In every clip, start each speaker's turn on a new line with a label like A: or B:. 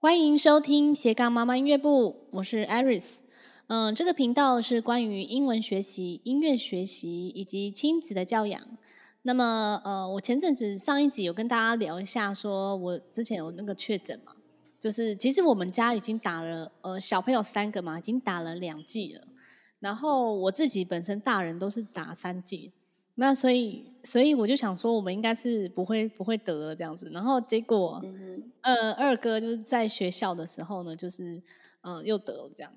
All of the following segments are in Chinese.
A: 欢迎收听斜杠妈妈音乐部，我是 Iris。嗯，这个频道是关于英文学习、音乐学习以及亲子的教养。那么，呃，我前阵子上一集有跟大家聊一下，说我之前有那个确诊嘛，就是其实我们家已经打了，呃，小朋友三个嘛，已经打了两剂了。然后我自己本身大人都是打三剂。那所以，所以我就想说，我们应该是不会不会得了这样子。然后结果，呃，二哥就是在学校的时候呢，就是嗯、呃，又得了这样。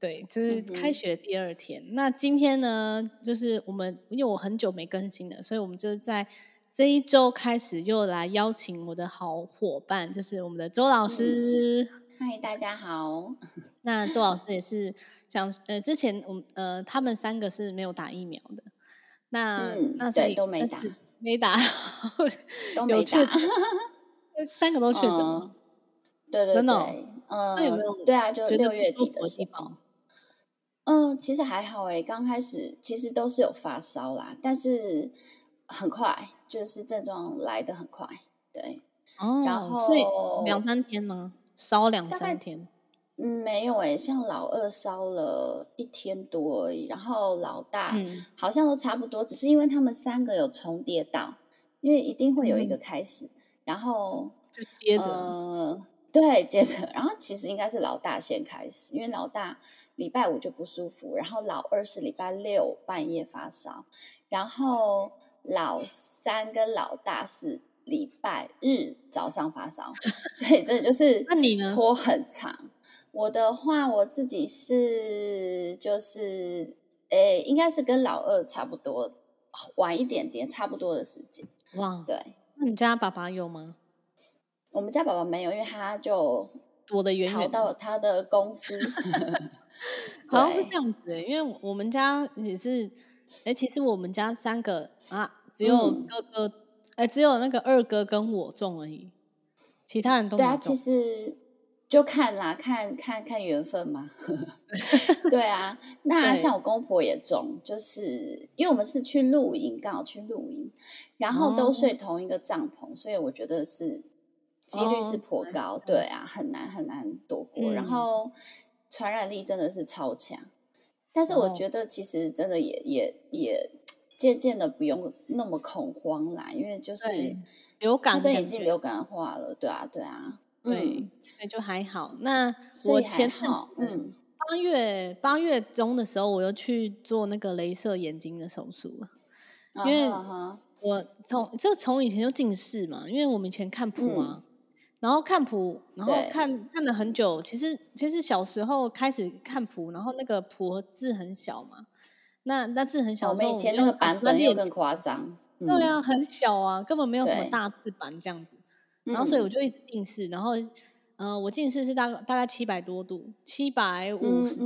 A: 对，就是开学第二天。那今天呢，就是我们因为我很久没更新了，所以我们就在这一周开始又来邀请我的好伙伴，就是我们的周老师。
B: 嗨，大家好。
A: 那周老师也是想呃，之前我们呃，他们三个是没有打疫苗的。那、
B: 嗯、
A: 那所以
B: 对都没打，
A: 没打，
B: 都没打，
A: 三个都确诊了。对对对，
B: 嗯，
A: 那有没有
B: 对啊，就六月底的
A: 时候。
B: 嗯，其实还好诶，刚开始其实都是有发烧啦，但是很快，就是症状来的很快，对。
A: 哦，然后所以两三天吗？烧两三天。
B: 嗯，没有诶，像老二烧了一天多而已，然后老大好像都差不多，嗯、只是因为他们三个有重叠到，因为一定会有一个开始，嗯、然后
A: 就接着、
B: 呃，对，接着，然后其实应该是老大先开始，因为老大礼拜五就不舒服，然后老二是礼拜六半夜发烧，然后老三跟老大是礼拜日早上发烧，所以这就是那你呢？拖很长。我的话，我自己是就是，诶，应该是跟老二差不多，晚一点点，差不多的时间。
A: 哇，
B: 对。
A: 那你家爸爸有吗？
B: 我们家爸爸没有，因为他就
A: 躲得远远，
B: 逃到他的公司。
A: 好像是这样子，因为我们家也是，诶，其实我们家三个啊，只有哥哥，哎、嗯，只有那个二哥跟我中而已，其他人都。
B: 对啊，其实。就看啦，看看看缘分嘛。对啊，那像我公婆也中，就是因为我们是去露营，刚好去露营，然后都睡同一个帐篷，哦、所以我觉得是几率是颇高。哦、对啊，很难很难躲过。嗯、然后传染力真的是超强，但是我觉得其实真的也也也渐渐的不用那么恐慌啦，因为就是
A: 流感
B: 这已经流感化了。对啊，对啊，
A: 对。嗯那就还好。那我前阵嗯，八月八月中的时候，我又去做那个镭射眼睛的手术了。因为我从这从以前就近视嘛，因为我们以前看谱啊，然后看谱，然后看看了很久。其实其实小时候开始看谱，然后那个谱字很小嘛，那那字很小的时候，
B: 我们以前那个版本又更夸张。
A: 对啊，很小啊，根本没有什么大字版这样子。然后所以我就一直近视，然后。嗯、呃，我近视是大大概七百多度，七百五十。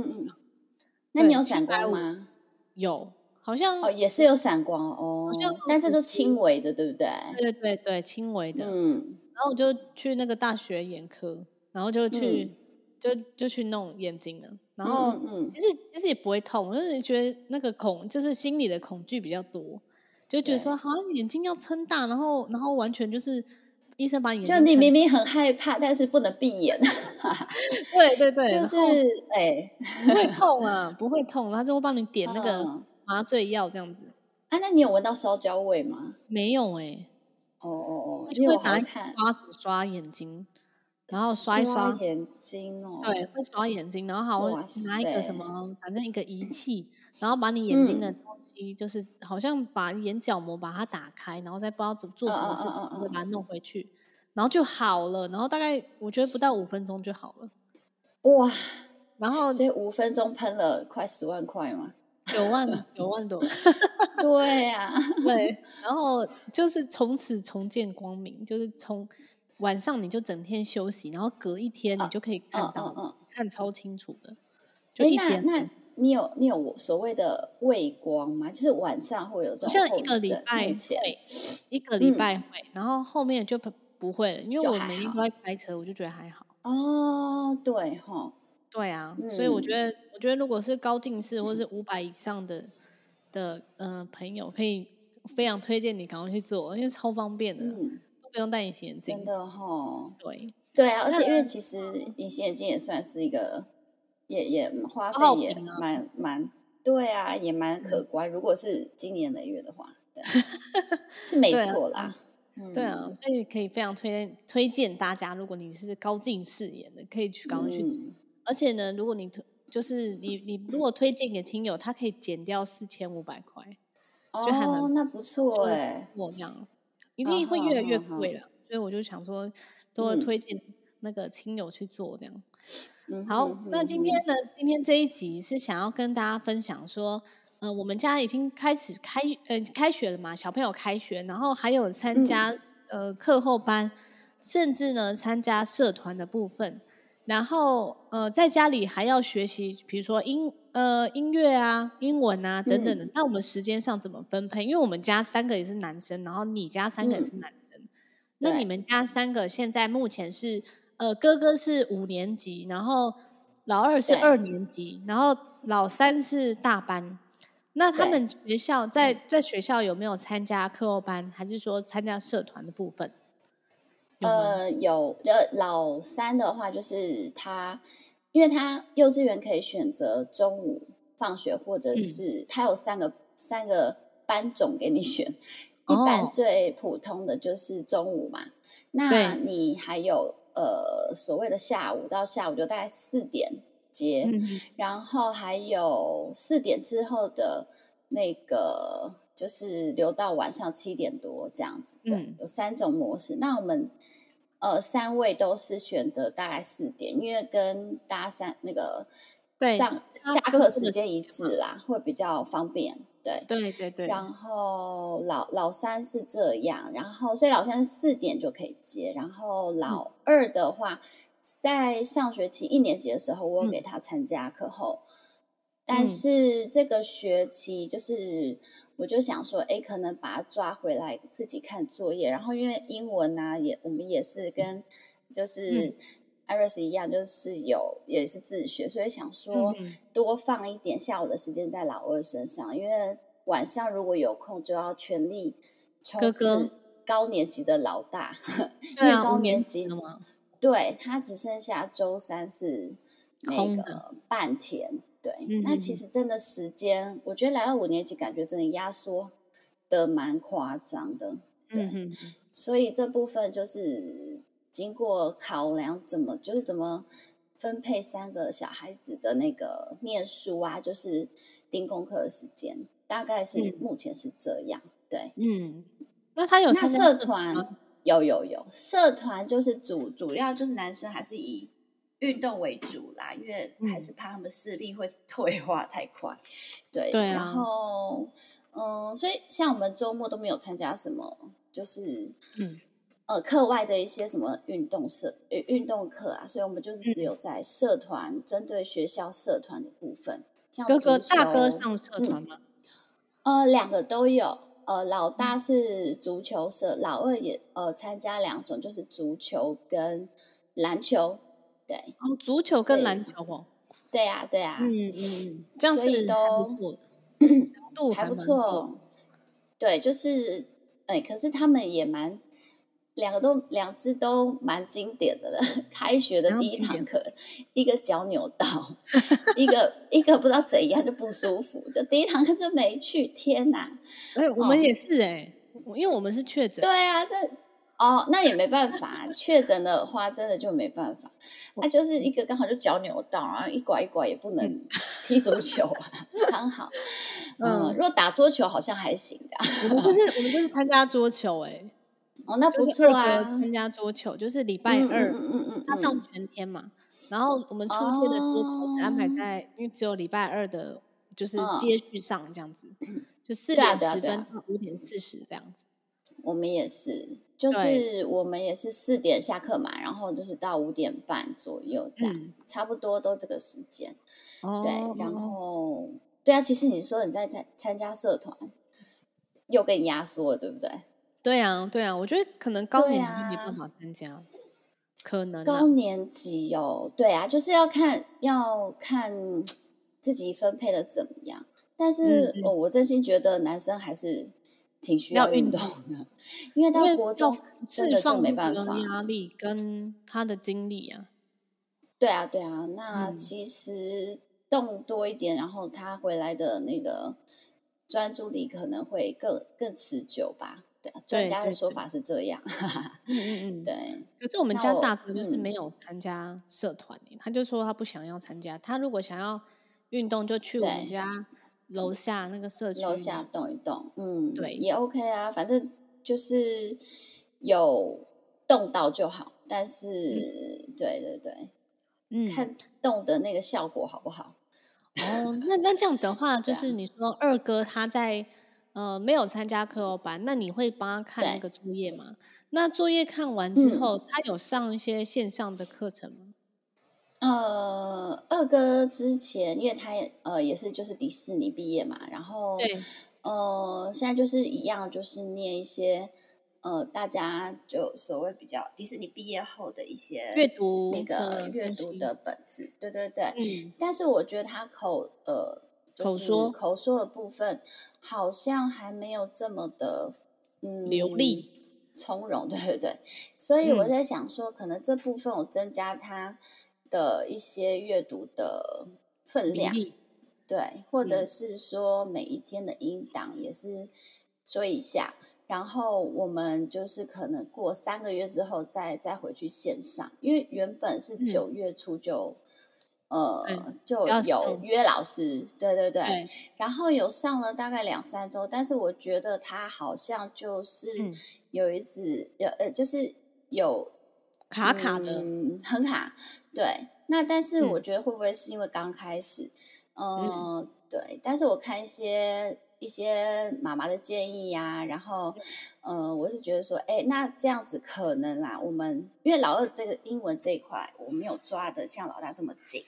B: 那你有闪光吗？
A: 有，好像
B: 哦，也是有闪光哦，好像但是都轻微的，对不对？
A: 对对对，轻微的。嗯。然后我就去那个大学眼科，然后就去、嗯、就就去弄眼睛了。然后嗯，嗯，其实其实也不会痛，就是觉得那个恐就是心里的恐惧比较多，就觉得说好像眼睛要撑大，然后然后完全就是。医生把眼睛，
B: 就你明明很害怕，但是不能闭眼。
A: 对对对，
B: 就是哎，
A: 不会痛啊，不会痛，他就会帮你点那个麻醉药这样子。
B: 啊，那你有闻到烧焦味吗？
A: 没有哎。
B: 哦哦哦，
A: 就会拿刷子刷眼睛，然后刷一刷
B: 眼睛哦。
A: 对，会刷眼睛，然后还会拿一个什么，反正一个仪器，然后把你眼睛的东西，就是好像把眼角膜把它打开，然后再不知道怎么做什么事情，会把它弄回去。然后就好了，然后大概我觉得不到五分钟就好了，
B: 哇！
A: 然后
B: 所以五分钟喷了快十万块嘛，
A: 九万九万多，
B: 对呀、啊，
A: 对。然后就是从此重见光明，就是从晚上你就整天休息，然后隔一天你就可以看到，啊啊啊啊、看超清楚的。就一天。
B: 那那你有你有所谓的畏光吗？就是晚上会有这种
A: 像一个礼拜会，一个礼拜会，嗯、然后后面就。不不会了，因为我每天都在开车，我就觉得还好。
B: 哦，对哈，
A: 对啊，嗯、所以我觉得，我觉得如果是高近视或是五百以上的、嗯、的嗯、呃、朋友，可以非常推荐你赶快去做，因为超方便的，不用戴隐形眼镜。
B: 真的哈，
A: 对。
B: 对啊，而且因为其实隐形眼镜也算是一个，也也花费也蛮蛮，对啊，也蛮可观。如果是今年累月的话，对 是没错啦。
A: 对啊，所以可以非常推荐推荐大家，如果你是高近视眼的，可以去赶快去。而且呢，如果你推就是你你如果推荐给亲友，他可以减掉四千五百块，
B: 就还蛮那不错哎，
A: 我这样一定会越来越贵了。所以我就想说，都会推荐那个亲友去做这样。嗯，好，那今天呢，今天这一集是想要跟大家分享说。嗯、呃，我们家已经开始开呃开学了嘛，小朋友开学，然后还有参加、嗯、呃课后班，甚至呢参加社团的部分，然后呃在家里还要学习，比如说音呃音乐啊、英文啊等等的。嗯、那我们时间上怎么分配？因为我们家三个也是男生，然后你家三个也是男生，嗯、那你们家三个现在目前是呃哥哥是五年级，然后老二是二年级，然后老三是大班。那他们学校在在学校有没有参加课后班，还是说参加社团的部分？
B: 呃，有，就老三的话，就是他，因为他幼稚园可以选择中午放学，或者是他有三个、嗯、三个班种给你选。一般最普通的就是中午嘛，哦、那你还有呃所谓的下午到下午就大概四点。接，然后还有四点之后的那个，就是留到晚上七点多这样子。对，有三种模式。那我们呃三位都是选择大概四点，因为跟大家三那个上下课时间一致啦，会比较方便。对
A: 对对对。
B: 然后老老三是这样，然后所以老三四点就可以接，然后老二的话。在上学期一年级的时候，我有给他参加课后，嗯、但是这个学期就是，我就想说，哎，可能把他抓回来自己看作业。然后因为英文啊，也我们也是跟就是艾瑞斯一样，就是有也是自学，所以想说多放一点下午的时间在老二身上，因为晚上如果有空就要全力冲刺高年级的老大，
A: 哥 哥因为高年级的吗？
B: 对，他只剩下周三是那个半天，对，嗯、那其实真的时间，我觉得来到五年级，感觉真的压缩的蛮夸张的，对，嗯、所以这部分就是经过考量，怎么就是怎么分配三个小孩子的那个念书啊，就是盯功课的时间，大概是目前是这样，嗯、对，
A: 嗯，那他有
B: 社团？有有有，社团就是主主要就是男生还是以运动为主啦，因为还是怕他们视力会 退化太快。对，对啊、然后嗯，所以像我们周末都没有参加什么，就是嗯呃课外的一些什么运动社呃运动课啊，所以我们就是只有在社团、嗯、针对学校社团的部分。像
A: 哥哥大哥上社团吗？
B: 嗯、呃，两个都有。呃，老大是足球社，嗯、老二也呃参加两种，就是足球跟篮球。对，
A: 哦，足球跟篮球哦。
B: 对呀、啊，对呀、啊。
A: 嗯嗯，这样子
B: 都 还不错。对，就是哎，可是他们也蛮。两个都，两只都蛮经典的了。开学的第一堂课，一个脚扭到，一个 一个不知道怎样就不舒服，就第一堂课就没去。天哪！
A: 哎，我们也是哎，因为我们是确诊。
B: 对啊，这哦，那也没办法，确诊的话真的就没办法。那就是一个刚好就脚扭到，然后一拐一拐也不能踢足球啊，刚好。嗯，如果打桌球好像还行的。
A: 我们就是 我们就是参加桌球哎。
B: 哦，那不错啊！
A: 参加桌球就是礼拜二，嗯嗯嗯，他上全天嘛。然后我们初阶的桌球是安排在，因为只有礼拜二的，就是接续上这样子，就四点十分到五点四十这样子。
B: 我们也是，就是我们也是四点下课嘛，然后就是到五点半左右这样子，差不多都这个时间。对，然后对啊，其实你说你在参参加社团，又给你压缩了，对不对？
A: 对啊，对啊，我觉得可能高年级没办法参加，啊、可能、啊、
B: 高年级哦，对啊，就是要看要看自己分配的怎么样。但是、嗯嗯哦、我真心觉得男生还是挺需要运动的，因为到国中真的就没办法，
A: 压力跟他的精力啊。
B: 对啊，对啊，那其实动多一点，嗯、然后他回来的那个专注力可能会更更持久吧。对，专家的说法是这样。
A: 嗯 嗯嗯，
B: 对。
A: 可是我们家大哥就是没有参加社团，嗯、他就说他不想要参加。他如果想要运动，就去我们家楼下那个社区
B: 楼下动一动。嗯，
A: 对，
B: 也 OK 啊，反正就是有动到就好。但是，嗯、对对对。嗯，看动的那个效果好不好？
A: 哦，那那这样的话，就是你说二哥他在呃没有参加课后班，那你会帮他看那个作业吗？那作业看完之后，嗯、他有上一些线上的课程吗？
B: 呃，二哥之前因为他也呃也是就是迪士尼毕业嘛，然后对，呃，现在就是一样，就是念一些。呃，大家就所谓比较迪士尼毕业后的一些
A: 阅读
B: 那个阅读的本子，对对对。嗯。但是我觉得他口呃、就是、口说口说的部分好像还没有这么的嗯
A: 流利
B: 从容，对对对。所以我在想说，可能这部分我增加他的一些阅读的分量，对，或者是说每一天的音档也是追一下。然后我们就是可能过三个月之后再再回去线上，因为原本是九月初就，嗯、呃、嗯就有约老师，对对对，对。然后有上了大概两三周，但是我觉得他好像就是有一次有、嗯、呃就是有
A: 卡卡的、
B: 嗯，很卡，对，那但是我觉得会不会是因为刚开始，呃、嗯，嗯对，但是我看一些。一些妈妈的建议呀、啊，然后，嗯、呃，我是觉得说，哎，那这样子可能啦，我们因为老二这个英文这一块，我没有抓的像老大这么紧，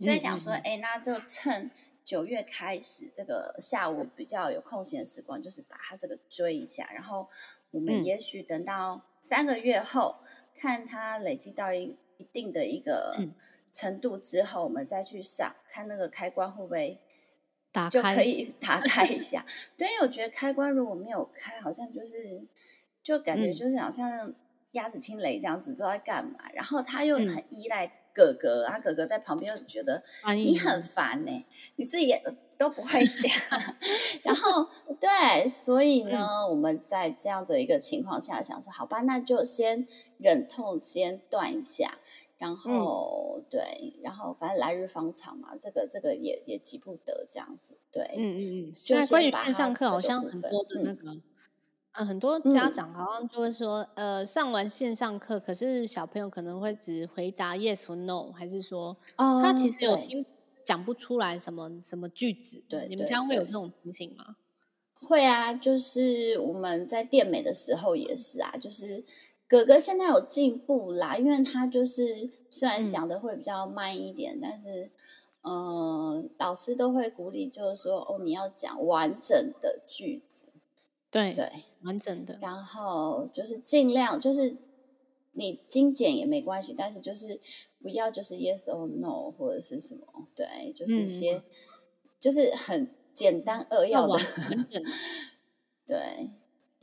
B: 所以想说，哎，那就趁九月开始这个下午比较有空闲的时光，就是把他这个追一下，然后我们也许等到三个月后，嗯、看他累积到一一定的一个程度之后，我们再去上，看那个开关会不会。打开就可以 打开一下，对，因为我觉得开关如果没有开，好像就是就感觉就是好像鸭子听雷这样子，不知道在干嘛。然后他又很依赖哥哥，然后哥哥在旁边又觉得你很烦呢、欸，你自己也都不会讲。然后对，所以呢，我们在这样的一个情况下想说，好吧，那就先忍痛先断一下。然后、嗯、对，然后反正来日方长嘛，这个这个也也急不得这样子，对，嗯嗯嗯。现在关于线上课，好像很多的那个，嗯，
A: 嗯很多家长好像就会说，嗯、呃，上完线上课，可是小朋友可能会只回答 yes 或 no，还是说，哦，他其实有听讲不出来什么什么句子，对，你们家会有这种情形吗？
B: 会啊，就是我们在电美的时候也是啊，就是。哥哥现在有进步啦，因为他就是虽然讲的会比较慢一点，嗯、但是，嗯、呃，老师都会鼓励，就是说，哦，你要讲完整的句子，
A: 对
B: 对，
A: 完整的，
B: 然后就是尽量就是你精简也没关系，但是就是不要就是 yes or no 或者是什么，对，就是一些、嗯、就是很简单扼要的，完整的
A: 对。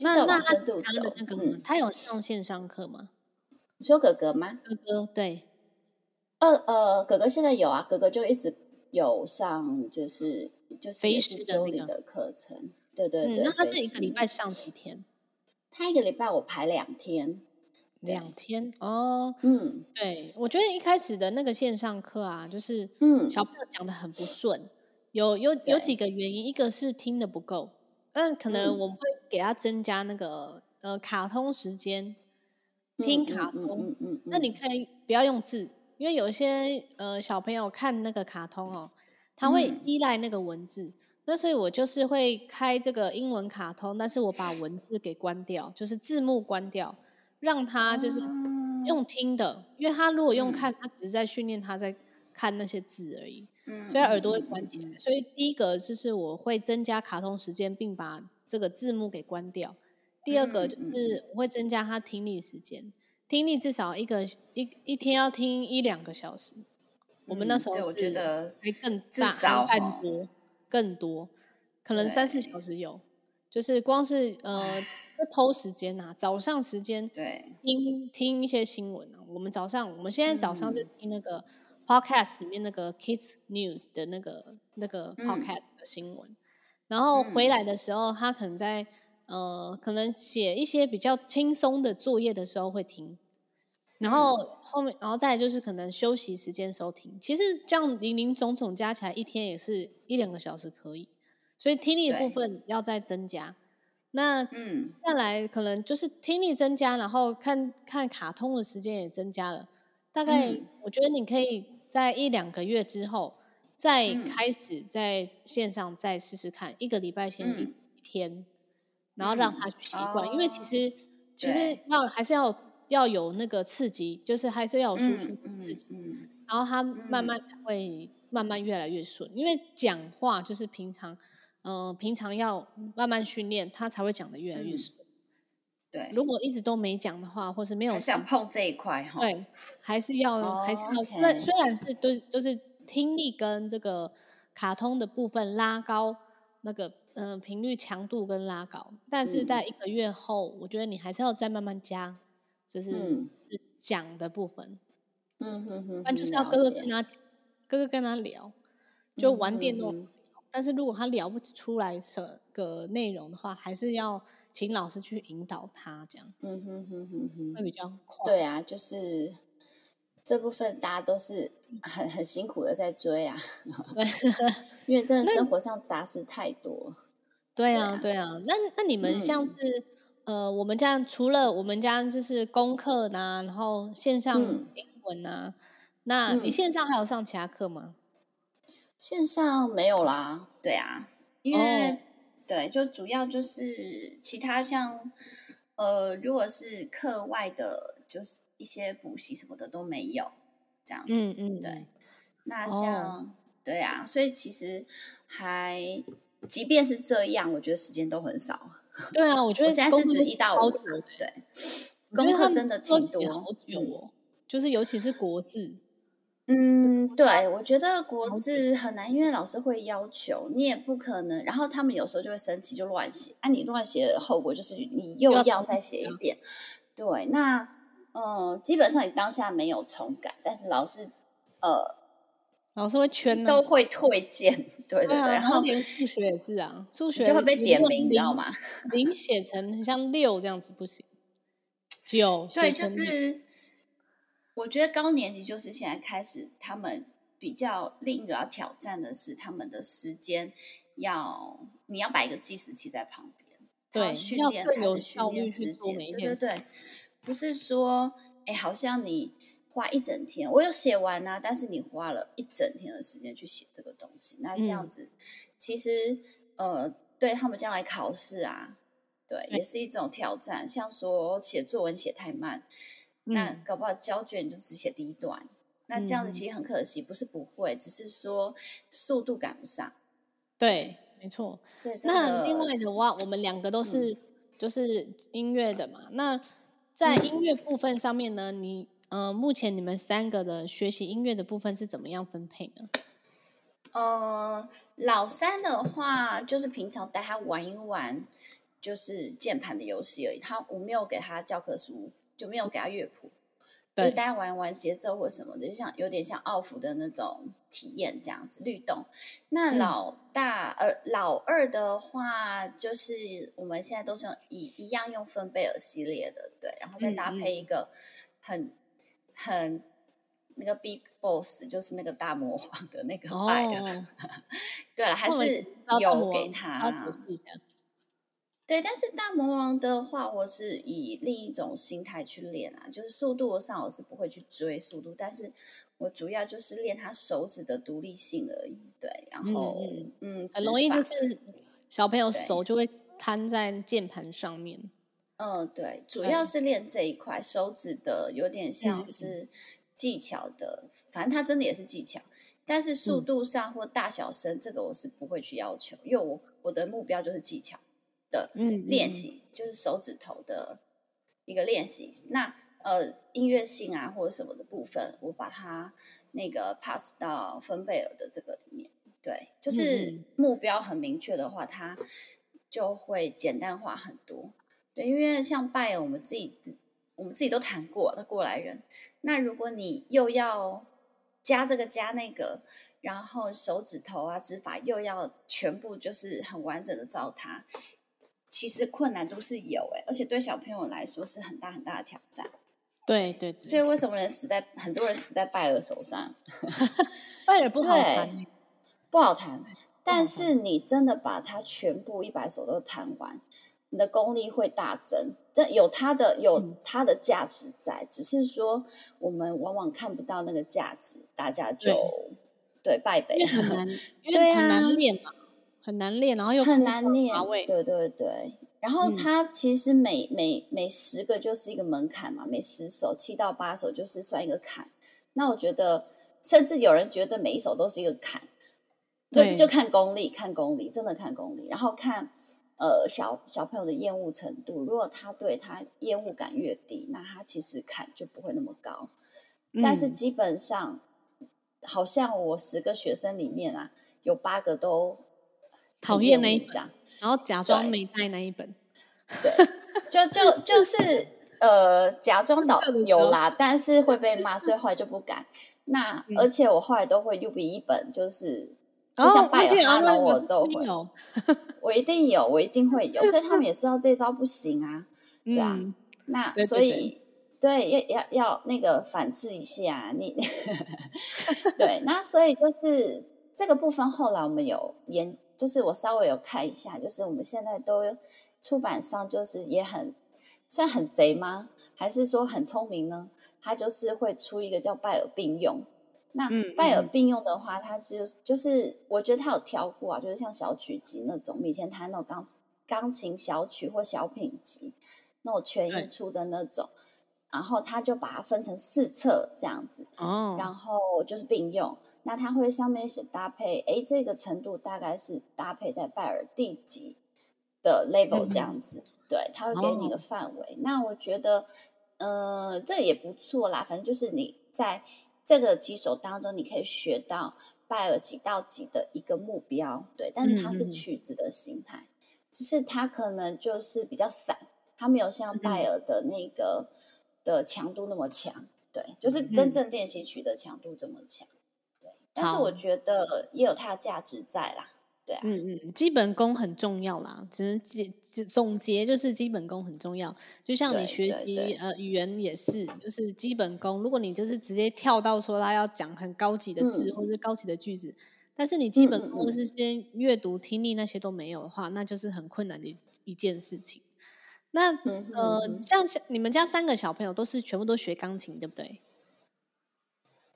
A: 那那他他的那个、嗯，他有上线上课吗？
B: 你说哥哥吗？
A: 哥哥对，
B: 呃呃，哥哥现在有啊，哥哥就一直有上，就是就是
A: 飞师的那
B: 个课程，对对对、嗯。
A: 那他是一个礼拜上几天？
B: 他一个礼拜我排两天，
A: 两天哦。嗯，对，我觉得一开始的那个线上课啊，就是嗯，小朋友讲的很不顺，有有有几个原因，一个是听的不够。嗯，可能我们会给他增加那个、嗯、呃卡通时间，听卡通。嗯嗯，嗯，嗯那你可以不要用字，因为有一些呃小朋友看那个卡通哦，他会依赖那个文字。嗯、那所以我就是会开这个英文卡通，但是我把文字给关掉，就是字幕关掉，让他就是用听的，嗯、因为他如果用看，他只是在训练他在看那些字而已。所以耳朵会关起来，所以第一个就是我会增加卡通时间，并把这个字幕给关掉。第二个就是我会增加他听力时间，听力至少一个一一天要听一两个小时。我们那时候是我觉得还更大，更多，更多，可能三四小时有。就是光是呃偷时间呐，早上时间
B: 对
A: 听听一些新闻啊。我们早上我们现在早上就听那个 podcast 里面那个 Kids News 的那个那个 podcast 的新闻，嗯、然后回来的时候，他可能在呃可能写一些比较轻松的作业的时候会听，然后后面然后再来就是可能休息时间的时候听。其实这样零零总总加起来一天也是一两个小时可以。所以听力的部分要再增加，那嗯，再来可能就是听力增加，然后看看卡通的时间也增加了。大概我觉得你可以在一两个月之后再开始在线上再试试看，一个礼拜前一天，然后让他去。习惯，因为其实其实要还是要要有那个刺激，就是还是要有输出刺激，然后他慢慢才会慢慢越来越顺，因为讲话就是平常。嗯、呃，平常要慢慢训练，他才会讲的越来越顺。嗯、
B: 对，
A: 如果一直都没讲的话，或是没有
B: 想碰这一块哈，
A: 对，还是要、哦、还是要。虽虽然是都就是听力跟这个卡通的部分拉高那个嗯、呃、频率强度跟拉高，但是在一个月后，嗯、我觉得你还是要再慢慢加，就是、讲的部分。嗯哼哼，那就是要哥哥跟他哥哥跟他聊，就玩电动。嗯哼哼但是如果他聊不出来什个内容的话，还是要请老师去引导他，这样，嗯哼哼哼哼，会比较快。
B: 对啊，就是这部分大家都是很很辛苦的在追啊，因为真的生活上杂事太多。
A: 对啊，对啊。那那你们像是、嗯、呃，我们家除了我们家就是功课呐、啊，然后线上英文呐、啊，嗯、那你线上还有上其他课吗？
B: 线上没有啦，对啊，因为、oh. 对，就主要就是其他像呃，如果是课外的，就是一些补习什么的都没有这样子，嗯嗯，对。那像、oh. 对啊，所以其实还即便是这样，我觉得时间都很少。
A: 对啊，我觉得
B: 现在是指一到五，对，功课真的挺多，
A: 好久哦，就是尤其是国字。
B: 嗯，对，我觉得国字很难，因为老师会要求，你也不可能。然后他们有时候就会生气，就乱写。啊，你乱写的后果就是你又要再写一遍。对，那嗯、呃，基本上你当下没有重改，但是老师呃，
A: 老师会圈，
B: 都会退件。对对对，然后
A: 连数学也是啊，数学
B: 就会被点名，你知道吗？
A: 零写成很像六这样子不行，九
B: 对，就是。我觉得高年级就是现在开始，他们比较另一个要挑战的是他们的时间要，你要摆一个计时器在旁边，
A: 对，
B: 训练还是训练时间，对对对，不是说哎，好像你花一整天，我有写完啊，但是你花了一整天的时间去写这个东西，那这样子、嗯、其实呃，对他们将来考试啊，对，也是一种挑战，像说写作文写太慢。那搞不好交卷就只写第一段，嗯、那这样子其实很可惜，不是不会，只是说速度赶不上。
A: 对，没错。那另外的话，我们两个都是就是音乐的嘛。嗯、那在音乐部分上面呢，你呃，目前你们三个的学习音乐的部分是怎么样分配呢？
B: 呃，老三的话就是平常带他玩一玩，就是键盘的游戏而已。他我没有给他教科书。就没有给他乐谱，对就是大家玩玩节奏或什么的，就像有点像奥福的那种体验这样子律动。那老大、嗯、呃老二的话，就是我们现在都是用一一样用芬贝尔系列的，对，然后再搭配一个很、嗯、很那个 Big Boss，就是那个大魔王的那个麦。哦、对了，还是有给他。对，但是大魔王的话，我是以另一种心态去练啊，就是速度上我是不会去追速度，但是我主要就是练他手指的独立性而已。对，然后嗯，嗯
A: 很容易就是小朋友手就会摊在键盘上面。
B: 嗯，对，主要是练这一块手指的，有点像是技巧的，嗯、反正它真的也是技巧，但是速度上或大小声，这个我是不会去要求，因为我我的目标就是技巧。的练习就是手指头的一个练习。那呃，音乐性啊或者什么的部分，我把它那个 pass 到芬贝尔的这个里面。对，就是目标很明确的话，它就会简单化很多。对，因为像拜耳，我们自己我们自己都谈过的过来人。那如果你又要加这个加那个，然后手指头啊指法又要全部就是很完整的照它，其实困难度是有诶，而且对小朋友来说是很大很大的挑战。
A: 对对，对，
B: 所以为什么人死在很多人死在拜尔手上？
A: 拜尔不好弹，
B: 不好弹。但是你真的把它全部一百首都弹完，你的功力会大增。这有它的有它的价值在，嗯，只是说我们往往看不到那个价值，大家就对，对败北，
A: 因为很难，因为很难练嘛，很难练，然后又
B: 很难练，对对对。然后它其实每、嗯、每每十个就是一个门槛嘛，每十首七到八首就是算一个坎。那我觉得，甚至有人觉得每一首都是一个坎，对，就就看功力，看功力，真的看功力。然后看呃小小朋友的厌恶程度，如果他对他厌恶感越低，那他其实坎就不会那么高。嗯、但是基本上，好像我十个学生里面啊，有八个都
A: 讨厌那一张。然后假装没带那一本，
B: 对，就就就是呃，假装导有啦，但是会被骂，所以后来就不敢。那、嗯、而且我后来都会又比一本，就是就像拜耳哈侬我都会有，我一定有，我一定会有，所以他们 也知道这招不行啊，对啊。嗯、那所以对要要要那个反制一下你，对，那所以就是这个部分后来我们有研。就是我稍微有看一下，就是我们现在都出版商就是也很算很贼吗？还是说很聪明呢？他就是会出一个叫拜耳并用。那拜耳并用的话，它是就是我觉得它有挑过啊，就是像小曲集那种，以前弹那种钢钢琴小曲或小品集那种全音出的那种。然后它就把它分成四册这样子，哦，然后就是并用。那它会上面写搭配，哎，这个程度大概是搭配在拜耳第几的 level 这样子，嗯、对，它会给你一个范围。哦、那我觉得，呃，这也不错啦。反正就是你在这个几首当中，你可以学到拜尔几到几的一个目标，对。但是它是曲子的形态，嗯、只是它可能就是比较散，它没有像拜尔的那个。嗯的强度那么强，对，就是真正练习曲的强度这么强，对。但是我觉得也有它的价值在啦，对啊。
A: 嗯嗯，基本功很重要啦，只能总总结就是基本功很重要。就像你学习呃语言也是，就是基本功。如果你就是直接跳到说他要讲很高级的字、嗯、或者是高级的句子，但是你基本功是先阅读、听力那些都没有的话，那就是很困难的一件事情。那呃，像你们家三个小朋友都是全部都学钢琴，对不对？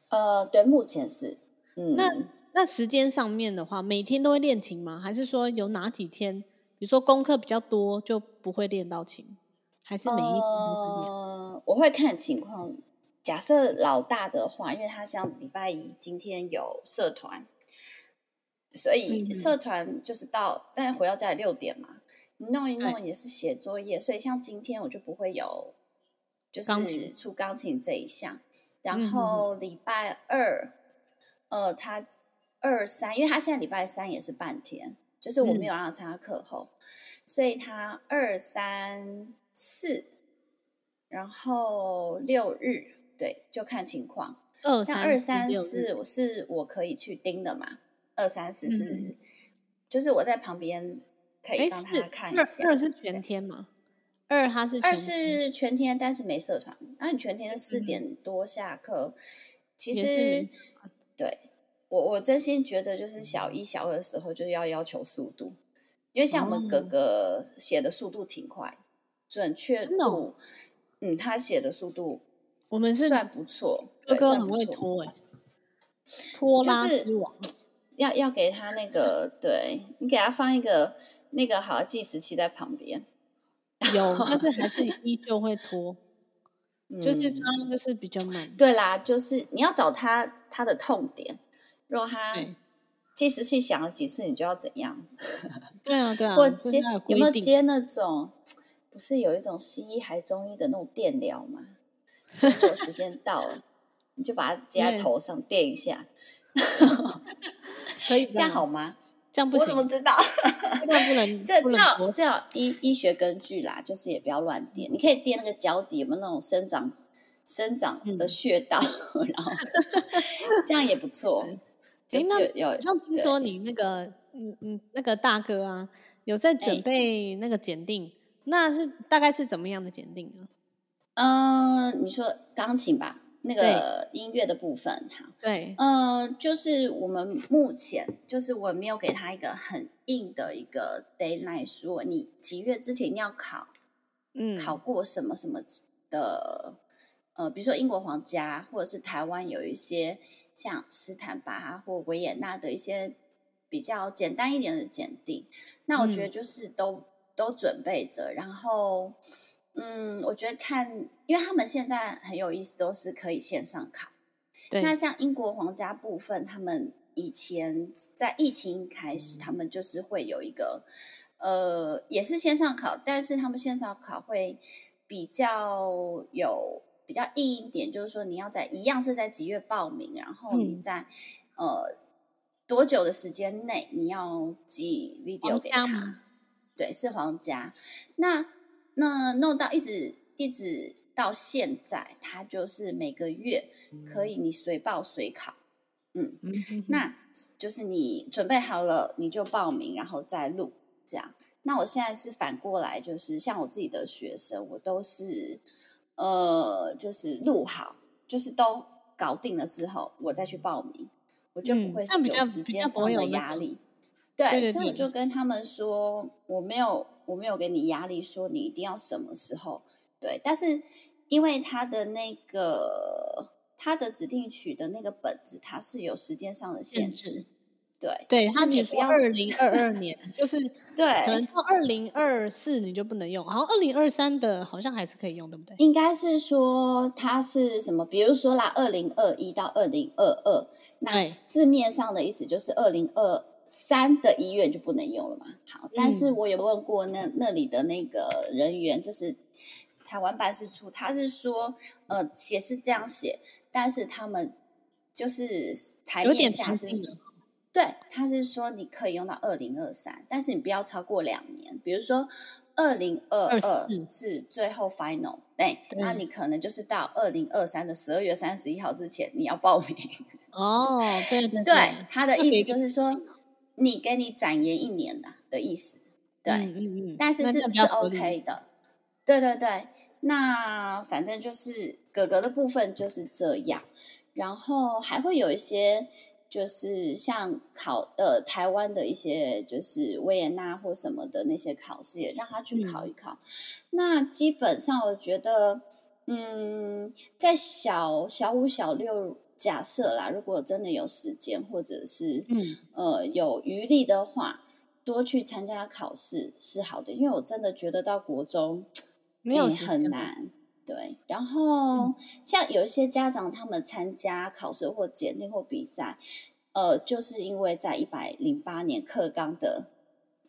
B: 呃，对，目前是。嗯，
A: 那那时间上面的话，每天都会练琴吗？还是说有哪几天，比如说功课比较多就不会练到琴？还是每一天都会练？
B: 呃，我会看情况。假设老大的话，因为他像礼拜一今天有社团，所以社团就是到，但是回到家里六点嘛。你弄一弄也是写作业，所以像今天我就不会有，就是出钢琴这一项。然后礼拜二，呃，他二三，因为他现在礼拜三也是半天，就是我没有让他参加课后，嗯、所以他二三四，然后六日，对，就看情况。二三二三四，我是我可以去盯的嘛？二三四是，嗯、就是我在旁边。可以帮他看一下。
A: 二是全天吗？二他是
B: 二是全天，但是没社团。那你全天是四点多下课。嗯、其实，对我我真心觉得，就是小一、小二的时候就是要要求速度，因为像我们哥哥写的速度挺快，哦、准确度，嗯，他写的速度我们是算不错。
A: 哥哥很会拖哎，拖拉之王，
B: 要要给他那个，对你给他放一个。那个好计时器在旁边，
A: 有，但是还是 依旧会拖，就是他那个是比较慢。
B: 对啦，就是你要找他他的痛点，如果他计时器响了几次，你就要怎样？
A: 对啊，对啊。
B: 或接有，有没有接那种？不是有一种西医还中医的那种电疗吗？如果时间到了，你就把它接在头上电一下，
A: 可以
B: 这样好吗？
A: 这样不行。
B: 我怎么知道？
A: 这样不能，
B: 这
A: 不能
B: 这要医医学根据啦，就是也不要乱垫。你可以垫那个脚底有没有那种生长生长的穴道，嗯、然后这样也不错。哎、就是，那有
A: 好像听说你那个嗯嗯那个大哥啊，有在准备那个检定，哎、那是大概是怎么样的检定呢？
B: 嗯、呃，你说钢琴吧。那个音乐的部分，哈，
A: 对，
B: 嗯、呃，就是我们目前就是我没有给他一个很硬的一个 deadline，说你几月之前要考，嗯，考过什么什么的，呃，比如说英国皇家或者是台湾有一些像斯坦巴或维也纳的一些比较简单一点的检定，那我觉得就是都、嗯、都准备着，然后。嗯，我觉得看，因为他们现在很有意思，都是可以线上考。对。那像英国皇家部分，他们以前在疫情开始，他们就是会有一个，呃，也是线上考，但是他们线上考会比较有比较硬一点，就是说你要在一样是在几月报名，然后你在、嗯、呃多久的时间内你要寄 video 给他。对，是皇家。那那弄到一直一直到现在，他就是每个月可以你随报随考，嗯，那就是你准备好了你就报名，然后再录这样。那我现在是反过来，就是像我自己的学生，我都是呃，就是录好，就是都搞定了之后，我再去报名，我就不会有时间上的压力。对，对，对，对，所以我就跟他们说，我没有。我没有给你压力，说你一定要什么时候对，但是因为他的那个他的指定曲的那个本子，它是有时间上的限制，对，
A: 对他你不要二零二二 年，就是
B: 对，
A: 可能到二零二四你就不能用，好像二零二三的好像还是可以用，对不对？
B: 应该是说它是什么？比如说啦，二零二一到二零二二，那字面上的意思就是二零二。三的医院就不能用了嘛？好，但是我有问过那那里的那个人员，就是台湾办事处，他是说，呃，写是这样写，但是他们就是台面下是，对，他是说你可以用到二零二三，但是你不要超过两年，比如说二零二二是最后 final，对，那你可能就是到二零二三的十二月三十一号之前你要报名。
A: 哦，对对对，
B: 对，他的意思就是说。你给你展延一年的的意思，对，嗯嗯嗯，但是是不是 OK 的？对对对，那反正就是哥哥的部分就是这样，然后还会有一些就是像考呃台湾的一些就是维也纳或什么的那些考试，也让他去考一考。嗯、那基本上我觉得，嗯，在小小五小六。假设啦，如果真的有时间，或者是、嗯、呃有余力的话，多去参加考试是好的。因为我真的觉得到国中没有很难，对。然后、嗯、像有一些家长，他们参加考试或检定或比赛，呃，就是因为在一百零八年课纲的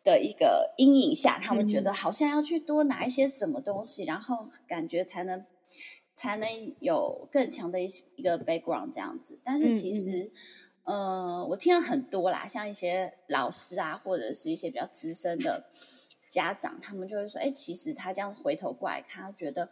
B: 的一个阴影下，他们觉得好像要去多拿一些什么东西，嗯、然后感觉才能。才能有更强的一一个 background 这样子，但是其实，呃，我听了很多啦，像一些老师啊，或者是一些比较资深的家长，他们就会说，哎，其实他这样回头过来看，他觉得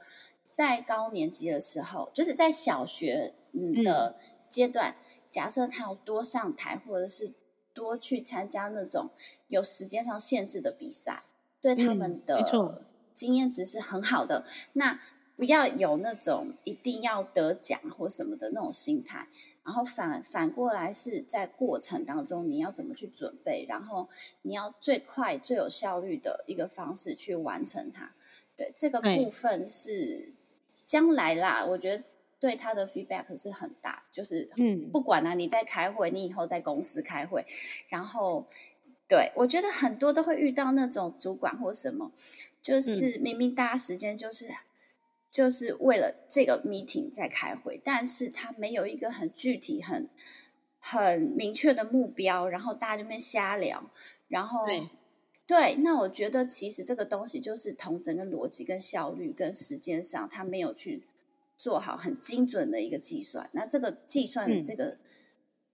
B: 在高年级的时候，就是在小学嗯的阶段，嗯、假设他要多上台，或者是多去参加那种有时间上限制的比赛，对他们的经验值是很好的。那不要有那种一定要得奖或什么的那种心态，然后反反过来是在过程当中你要怎么去准备，然后你要最快最有效率的一个方式去完成它。对，这个部分是将来啦，我觉得对他的 feedback 是很大。就是嗯，不管呢、啊、你在开会，你以后在公司开会，然后对我觉得很多都会遇到那种主管或什么，就是明明大家时间就是。就是为了这个 meeting 在开会，但是他没有一个很具体、很很明确的目标，然后大家就边瞎聊，然后对，那我觉得其实这个东西就是同整跟逻辑、跟效率、跟时间上，他没有去做好很精准的一个计算。那这个计算的这个、嗯、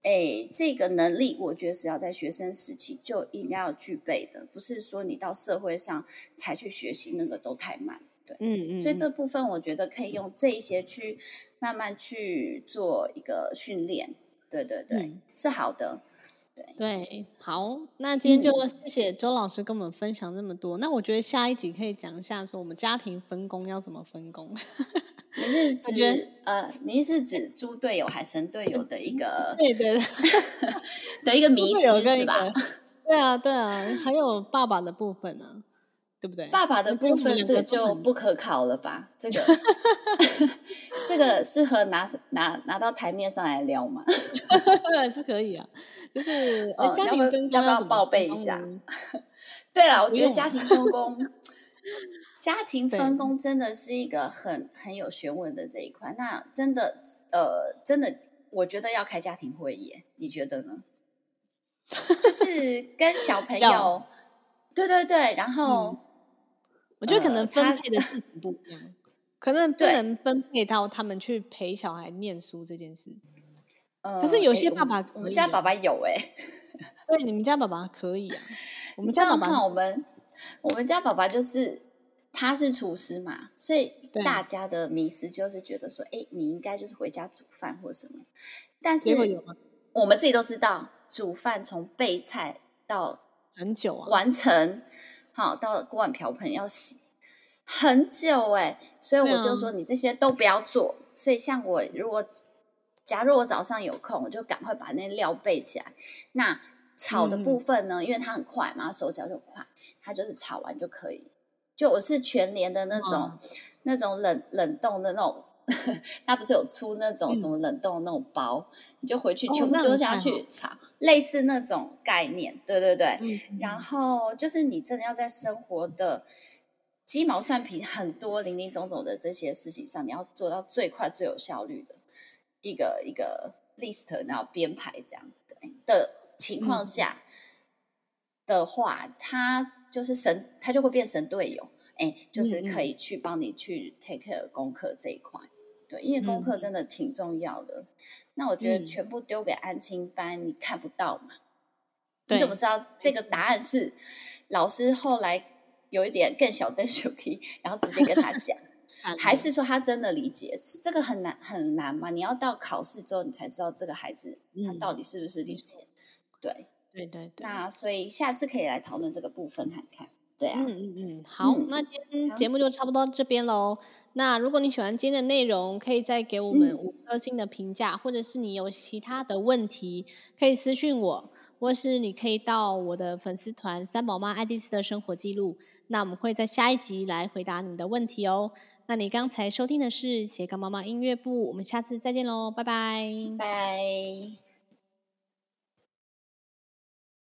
B: 哎，这个能力我觉得是要在学生时期就应该要具备的，不是说你到社会上才去学习，那个都太慢。对，嗯嗯，所以这部分我觉得可以用这一些去慢慢去做一个训练。对对对，嗯、是好的。对
A: 对，好，那今天就谢谢周老师跟我们分享这么多。嗯、那我觉得下一集可以讲一下，说我们家庭分工要怎么分工。
B: 你是指呃，您是指猪队友还是神队友的一个？
A: 对对对，
B: 的一个迷思是吧？
A: 对啊对啊，还有爸爸的部分呢、啊。对不对？
B: 爸爸的部分这个就不可考了吧？这个 这个适合拿拿拿到台面上来聊吗？
A: 是可以啊，就是
B: 呃，家庭分工要不要报备一下？对了，我觉得家庭分工，家庭分工真的是一个很很有学问的这一块。那真的呃，真的，我觉得要开家庭会议，你觉得呢？就是跟小朋友，对对对，然后。
A: 我觉得可能分配的事情不一样，呃、可能不能分配到他们去陪小孩念书这件事。呃、可是有些爸爸、
B: 我们家爸爸有哎、欸，
A: 对，你们家爸爸可以啊。
B: 我们家爸爸，我们我们家爸爸就是他是厨师嘛，所以大家的迷思就是觉得说，哎、欸，你应该就是回家煮饭或什么。但是我们自己都知道，煮饭从备菜到
A: 很久啊，
B: 完成。好，到锅碗瓢盆要洗很久哎，所以我就说你这些都不要做。嗯、所以像我，如果假如我早上有空，我就赶快把那料备起来。那炒的部分呢，嗯、因为它很快嘛，手脚就快，它就是炒完就可以。就我是全联的那种，嗯、那种冷冷冻的那种。他不是有出那种什么冷冻的那种包，嗯、你就回去全部丢下去炒，哦、类似那种概念，对对对。嗯、然后就是你真的要在生活的鸡毛蒜皮很多零零总总的这些事情上，你要做到最快最有效率的一个一个 list，然后编排这样对的情况下的话，嗯、他就是神，他就会变神队友，哎，就是可以去帮你去 take care 功课这一块。因为功课真的挺重要的，嗯、那我觉得全部丢给安亲班，嗯、你看不到嘛？你怎么知道这个答案是老师后来有一点更小的手机，然后直接跟他讲，还是说他真的理解？这个很难很难嘛？你要到考试之后，你才知道这个孩子他到底是不是理解？嗯、对
A: 对对对。
B: 那所以下次可以来讨论这个部分看看。对啊，
A: 嗯嗯嗯，好，嗯、那今天节目就差不多这边喽。那如果你喜欢今天的内容，可以再给我们五颗星的评价，嗯、或者是你有其他的问题，可以私信我，或是你可以到我的粉丝团“三宝妈爱丽丝的生活记录”，那我们会在下一集来回答你的问题哦。那你刚才收听的是斜杠妈妈音乐部，我们下次再见喽，拜拜，
B: 拜。